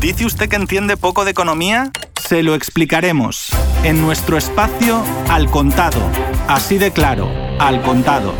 ¿Dice usted que entiende poco de economía? Se lo explicaremos en nuestro espacio Al Contado. Así de claro, Al Contado.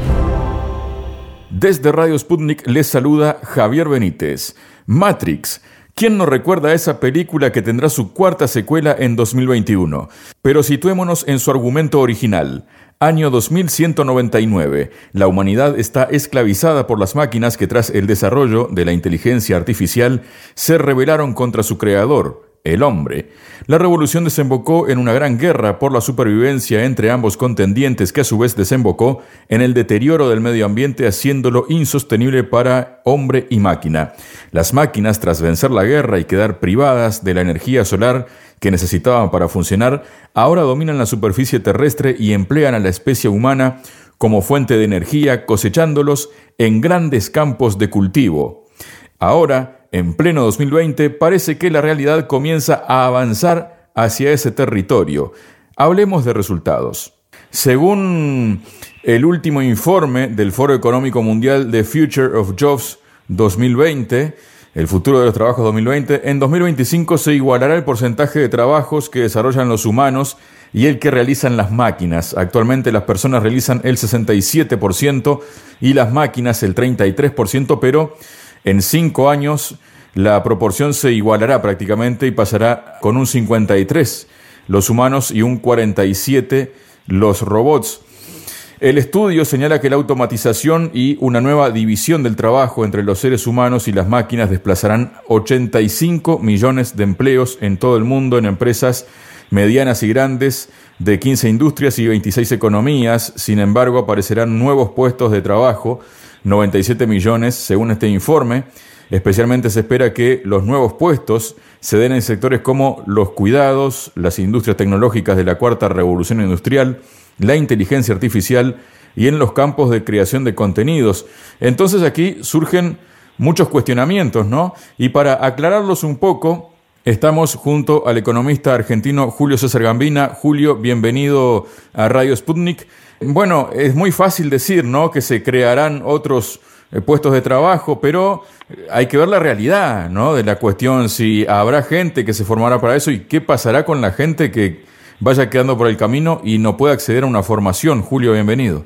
Desde Radio Sputnik les saluda Javier Benítez. Matrix. ¿Quién no recuerda esa película que tendrá su cuarta secuela en 2021? Pero situémonos en su argumento original. Año 2199. La humanidad está esclavizada por las máquinas que tras el desarrollo de la inteligencia artificial se rebelaron contra su creador, el hombre. La revolución desembocó en una gran guerra por la supervivencia entre ambos contendientes que a su vez desembocó en el deterioro del medio ambiente haciéndolo insostenible para hombre y máquina. Las máquinas, tras vencer la guerra y quedar privadas de la energía solar que necesitaban para funcionar, ahora dominan la superficie terrestre y emplean a la especie humana como fuente de energía, cosechándolos en grandes campos de cultivo. Ahora, en pleno 2020, parece que la realidad comienza a avanzar hacia ese territorio. Hablemos de resultados. Según el último informe del Foro Económico Mundial de Future of Jobs 2020, el futuro de los trabajos 2020, en 2025 se igualará el porcentaje de trabajos que desarrollan los humanos y el que realizan las máquinas. Actualmente las personas realizan el 67% y las máquinas el 33%, pero en cinco años la proporción se igualará prácticamente y pasará con un 53 los humanos y un 47 los robots. El estudio señala que la automatización y una nueva división del trabajo entre los seres humanos y las máquinas desplazarán 85 millones de empleos en todo el mundo en empresas medianas y grandes de 15 industrias y 26 economías. Sin embargo, aparecerán nuevos puestos de trabajo 97 millones según este informe. Especialmente se espera que los nuevos puestos se den en sectores como los cuidados, las industrias tecnológicas de la cuarta revolución industrial, la inteligencia artificial y en los campos de creación de contenidos. Entonces aquí surgen muchos cuestionamientos, ¿no? Y para aclararlos un poco, estamos junto al economista argentino Julio César Gambina. Julio, bienvenido a Radio Sputnik. Bueno, es muy fácil decir, ¿no? Que se crearán otros eh, puestos de trabajo, pero hay que ver la realidad, ¿no? De la cuestión, si habrá gente que se formará para eso y qué pasará con la gente que vaya quedando por el camino y no pueda acceder a una formación. Julio, bienvenido.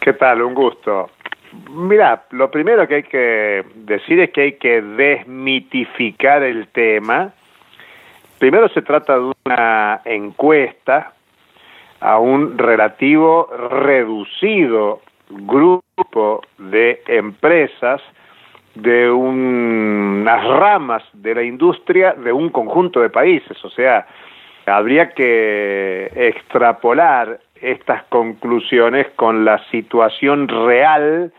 ¿Qué tal? Un gusto. Mira, lo primero que hay que decir es que hay que desmitificar el tema. Primero se trata de una encuesta a un relativo reducido grupo de empresas de unas ramas de la industria de un conjunto de países. O sea, habría que extrapolar estas conclusiones con la situación real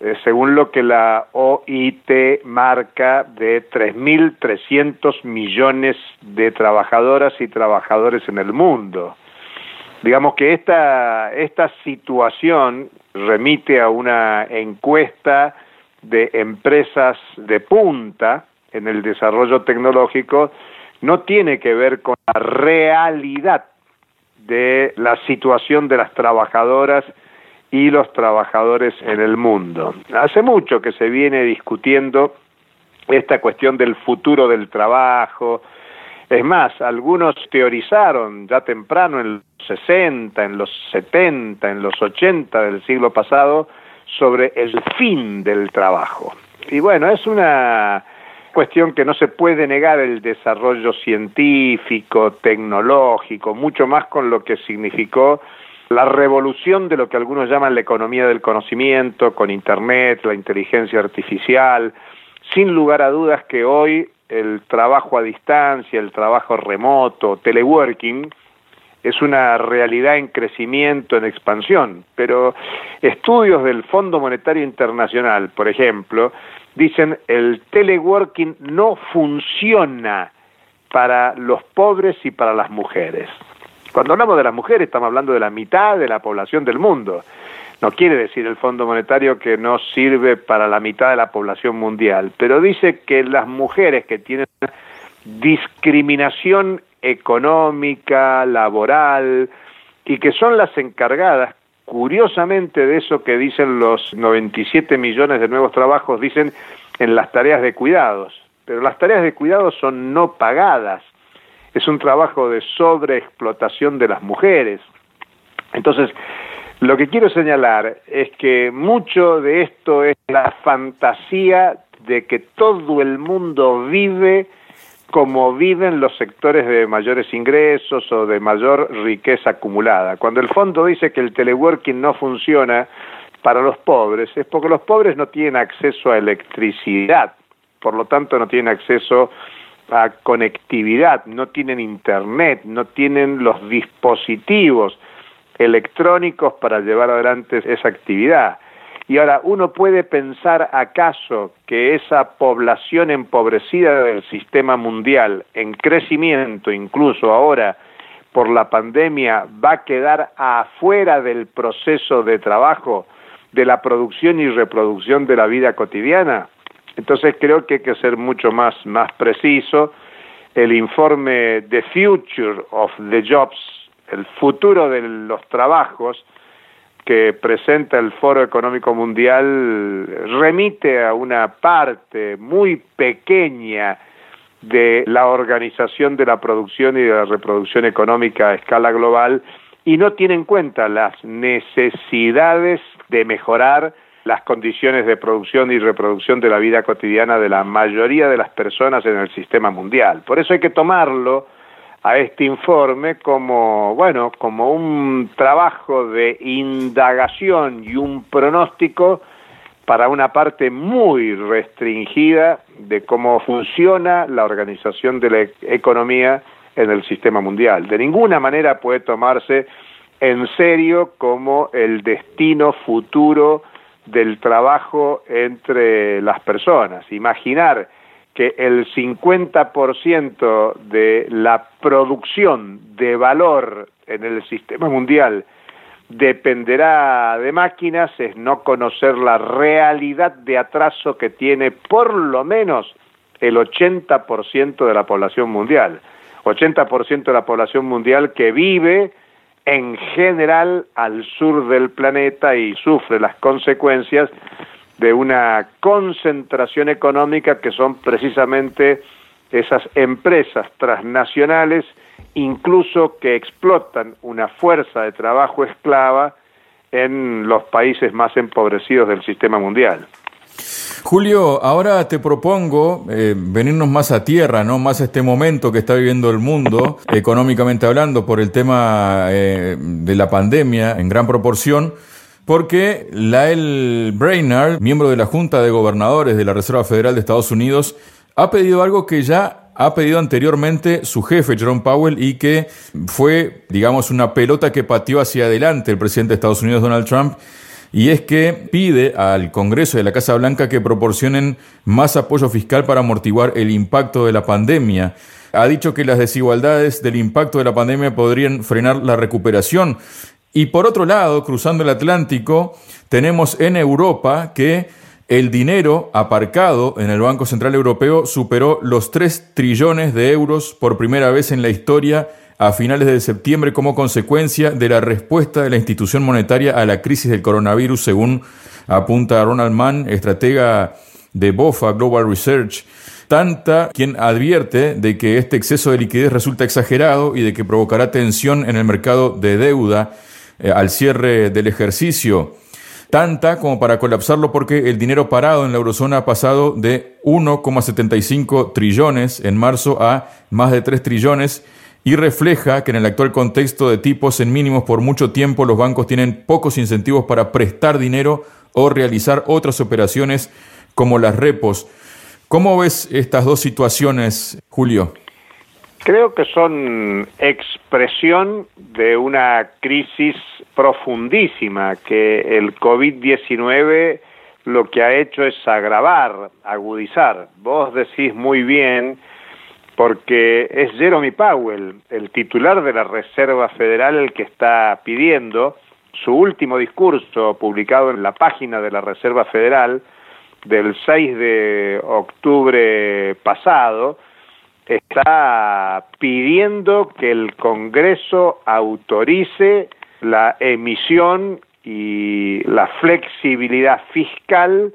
eh, según lo que la OIT marca de 3.300 millones de trabajadoras y trabajadores en el mundo. Digamos que esta, esta situación remite a una encuesta de empresas de punta en el desarrollo tecnológico, no tiene que ver con la realidad de la situación de las trabajadoras y los trabajadores en el mundo. Hace mucho que se viene discutiendo esta cuestión del futuro del trabajo, es más, algunos teorizaron ya temprano en los 60, en los 70, en los 80 del siglo pasado sobre el fin del trabajo. Y bueno, es una cuestión que no se puede negar el desarrollo científico, tecnológico, mucho más con lo que significó la revolución de lo que algunos llaman la economía del conocimiento, con Internet, la inteligencia artificial, sin lugar a dudas que hoy el trabajo a distancia, el trabajo remoto, teleworking, es una realidad en crecimiento, en expansión, pero estudios del Fondo Monetario Internacional, por ejemplo, dicen el teleworking no funciona para los pobres y para las mujeres. Cuando hablamos de las mujeres estamos hablando de la mitad de la población del mundo. No quiere decir el Fondo Monetario que no sirve para la mitad de la población mundial, pero dice que las mujeres que tienen discriminación económica, laboral, y que son las encargadas, curiosamente, de eso que dicen los 97 millones de nuevos trabajos, dicen en las tareas de cuidados. pero las tareas de cuidado son no pagadas. Es un trabajo de sobreexplotación de las mujeres. Entonces, lo que quiero señalar es que mucho de esto es la fantasía de que todo el mundo vive como viven los sectores de mayores ingresos o de mayor riqueza acumulada. Cuando el fondo dice que el teleworking no funciona para los pobres, es porque los pobres no tienen acceso a electricidad, por lo tanto no tienen acceso a conectividad, no tienen internet, no tienen los dispositivos electrónicos para llevar adelante esa actividad. Y ahora, ¿uno puede pensar acaso que esa población empobrecida del sistema mundial, en crecimiento incluso ahora por la pandemia, va a quedar afuera del proceso de trabajo, de la producción y reproducción de la vida cotidiana? Entonces creo que hay que ser mucho más, más preciso. El informe The Future of the Jobs, el futuro de los trabajos, que presenta el Foro Económico Mundial remite a una parte muy pequeña de la organización de la producción y de la reproducción económica a escala global y no tiene en cuenta las necesidades de mejorar las condiciones de producción y reproducción de la vida cotidiana de la mayoría de las personas en el sistema mundial. Por eso hay que tomarlo a este informe como, bueno, como un trabajo de indagación y un pronóstico para una parte muy restringida de cómo funciona la organización de la economía en el sistema mundial. De ninguna manera puede tomarse en serio como el destino futuro del trabajo entre las personas. Imaginar que el 50% de la producción de valor en el sistema mundial dependerá de máquinas es no conocer la realidad de atraso que tiene por lo menos el 80% de la población mundial. 80% de la población mundial que vive en general al sur del planeta y sufre las consecuencias de una concentración económica que son precisamente esas empresas transnacionales, incluso que explotan una fuerza de trabajo esclava en los países más empobrecidos del sistema mundial. Julio, ahora te propongo eh, venirnos más a tierra, ¿no? Más a este momento que está viviendo el mundo, económicamente hablando, por el tema eh, de la pandemia en gran proporción porque Lael Brainard, miembro de la Junta de Gobernadores de la Reserva Federal de Estados Unidos, ha pedido algo que ya ha pedido anteriormente su jefe, Jerome Powell, y que fue, digamos, una pelota que pateó hacia adelante el presidente de Estados Unidos, Donald Trump, y es que pide al Congreso a la Casa Blanca que proporcionen más apoyo fiscal para amortiguar el impacto de la pandemia. Ha dicho que las desigualdades del impacto de la pandemia podrían frenar la recuperación y por otro lado, cruzando el Atlántico, tenemos en Europa que el dinero aparcado en el Banco Central Europeo superó los 3 trillones de euros por primera vez en la historia a finales de septiembre como consecuencia de la respuesta de la institución monetaria a la crisis del coronavirus, según apunta Ronald Mann, estratega de BOFA Global Research. Tanta quien advierte de que este exceso de liquidez resulta exagerado y de que provocará tensión en el mercado de deuda eh, al cierre del ejercicio, tanta como para colapsarlo porque el dinero parado en la eurozona ha pasado de 1,75 trillones en marzo a más de 3 trillones y refleja que en el actual contexto de tipos en mínimos por mucho tiempo los bancos tienen pocos incentivos para prestar dinero o realizar otras operaciones como las repos. ¿Cómo ves estas dos situaciones, Julio? Creo que son expresión de una crisis profundísima que el COVID-19 lo que ha hecho es agravar, agudizar. Vos decís muy bien, porque es Jeremy Powell, el titular de la Reserva Federal, el que está pidiendo su último discurso publicado en la página de la Reserva Federal del 6 de octubre pasado, está pidiendo que el Congreso autorice la emisión y la flexibilidad fiscal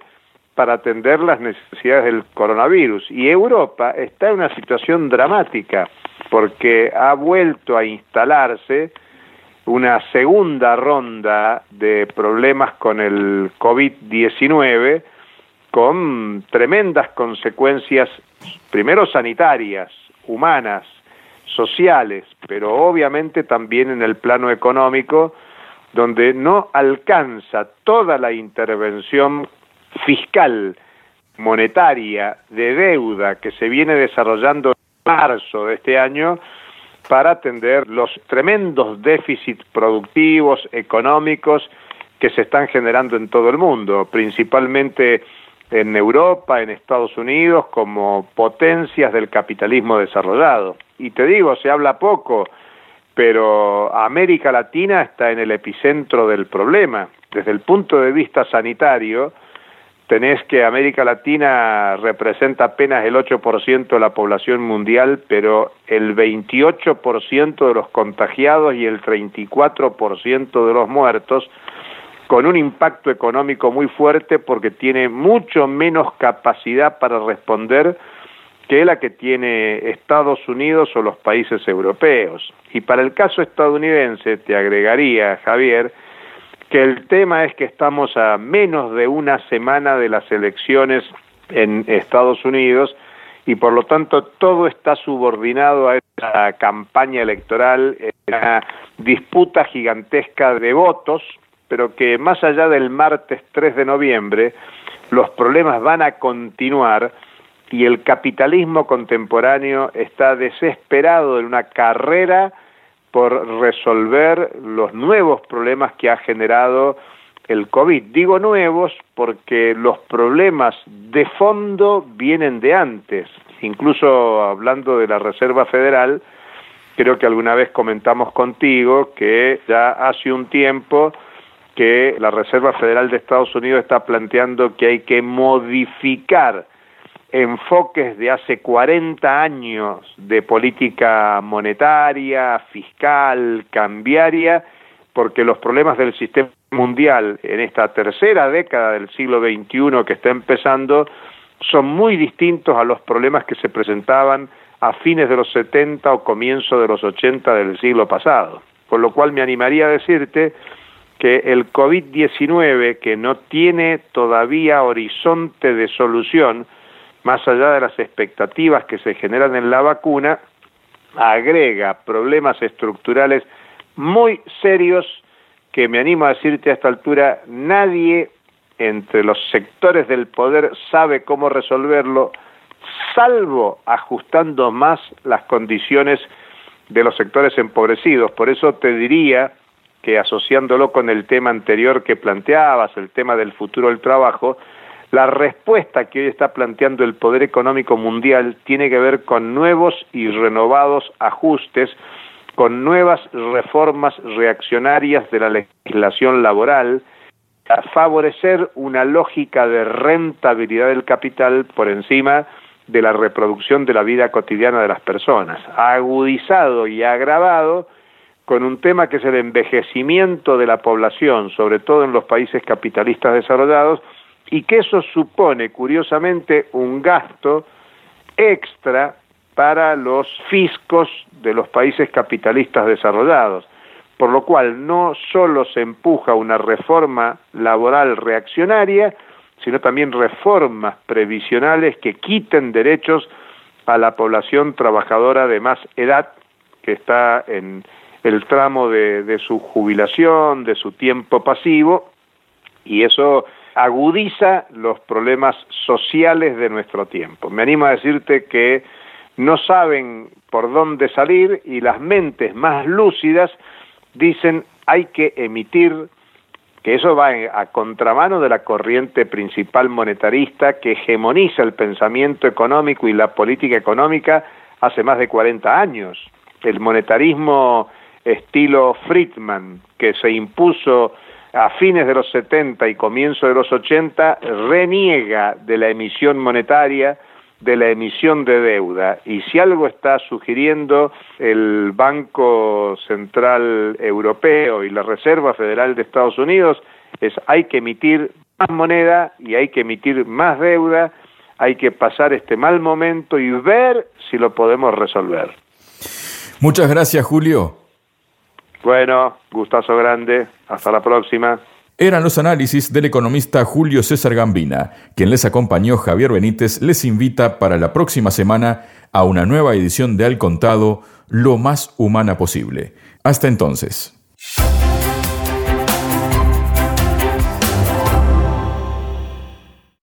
para atender las necesidades del coronavirus. Y Europa está en una situación dramática porque ha vuelto a instalarse una segunda ronda de problemas con el COVID-19 con tremendas consecuencias, primero sanitarias, humanas, sociales, pero obviamente también en el plano económico, donde no alcanza toda la intervención fiscal, monetaria, de deuda que se viene desarrollando en marzo de este año para atender los tremendos déficits productivos, económicos que se están generando en todo el mundo, principalmente en Europa, en Estados Unidos, como potencias del capitalismo desarrollado. Y te digo, se habla poco, pero América Latina está en el epicentro del problema. Desde el punto de vista sanitario, tenés que América Latina representa apenas el 8% de la población mundial, pero el 28% de los contagiados y el 34% de los muertos, con un impacto económico muy fuerte porque tiene mucho menos capacidad para responder que la que tiene Estados Unidos o los países europeos. Y para el caso estadounidense, te agregaría, Javier, que el tema es que estamos a menos de una semana de las elecciones en Estados Unidos y por lo tanto todo está subordinado a esa campaña electoral, una disputa gigantesca de votos, pero que más allá del martes 3 de noviembre, los problemas van a continuar y el capitalismo contemporáneo está desesperado en una carrera por resolver los nuevos problemas que ha generado el COVID. Digo nuevos porque los problemas de fondo vienen de antes. Incluso hablando de la Reserva Federal, creo que alguna vez comentamos contigo que ya hace un tiempo que la Reserva Federal de Estados Unidos está planteando que hay que modificar enfoques de hace 40 años de política monetaria, fiscal, cambiaria, porque los problemas del sistema mundial en esta tercera década del siglo XXI que está empezando son muy distintos a los problemas que se presentaban a fines de los 70 o comienzo de los 80 del siglo pasado. Con lo cual me animaría a decirte que el COVID-19, que no tiene todavía horizonte de solución, más allá de las expectativas que se generan en la vacuna, agrega problemas estructurales muy serios que me animo a decirte a esta altura, nadie entre los sectores del poder sabe cómo resolverlo, salvo ajustando más las condiciones de los sectores empobrecidos. Por eso te diría que asociándolo con el tema anterior que planteabas, el tema del futuro del trabajo, la respuesta que hoy está planteando el poder económico mundial tiene que ver con nuevos y renovados ajustes, con nuevas reformas reaccionarias de la legislación laboral, a favorecer una lógica de rentabilidad del capital por encima de la reproducción de la vida cotidiana de las personas, agudizado y agravado con un tema que es el envejecimiento de la población, sobre todo en los países capitalistas desarrollados, y que eso supone, curiosamente, un gasto extra para los fiscos de los países capitalistas desarrollados, por lo cual no solo se empuja una reforma laboral reaccionaria, sino también reformas previsionales que quiten derechos a la población trabajadora de más edad que está en el tramo de, de su jubilación, de su tiempo pasivo, y eso agudiza los problemas sociales de nuestro tiempo. Me animo a decirte que no saben por dónde salir y las mentes más lúcidas dicen hay que emitir, que eso va a contramano de la corriente principal monetarista que hegemoniza el pensamiento económico y la política económica hace más de 40 años. El monetarismo estilo Friedman, que se impuso a fines de los 70 y comienzo de los 80 reniega de la emisión monetaria, de la emisión de deuda. Y si algo está sugiriendo el Banco Central Europeo y la Reserva Federal de Estados Unidos es hay que emitir más moneda y hay que emitir más deuda, hay que pasar este mal momento y ver si lo podemos resolver. Muchas gracias, Julio. Bueno, gustazo grande. Hasta la próxima. Eran los análisis del economista Julio César Gambina. Quien les acompañó, Javier Benítez, les invita para la próxima semana a una nueva edición de Al Contado, lo más humana posible. Hasta entonces.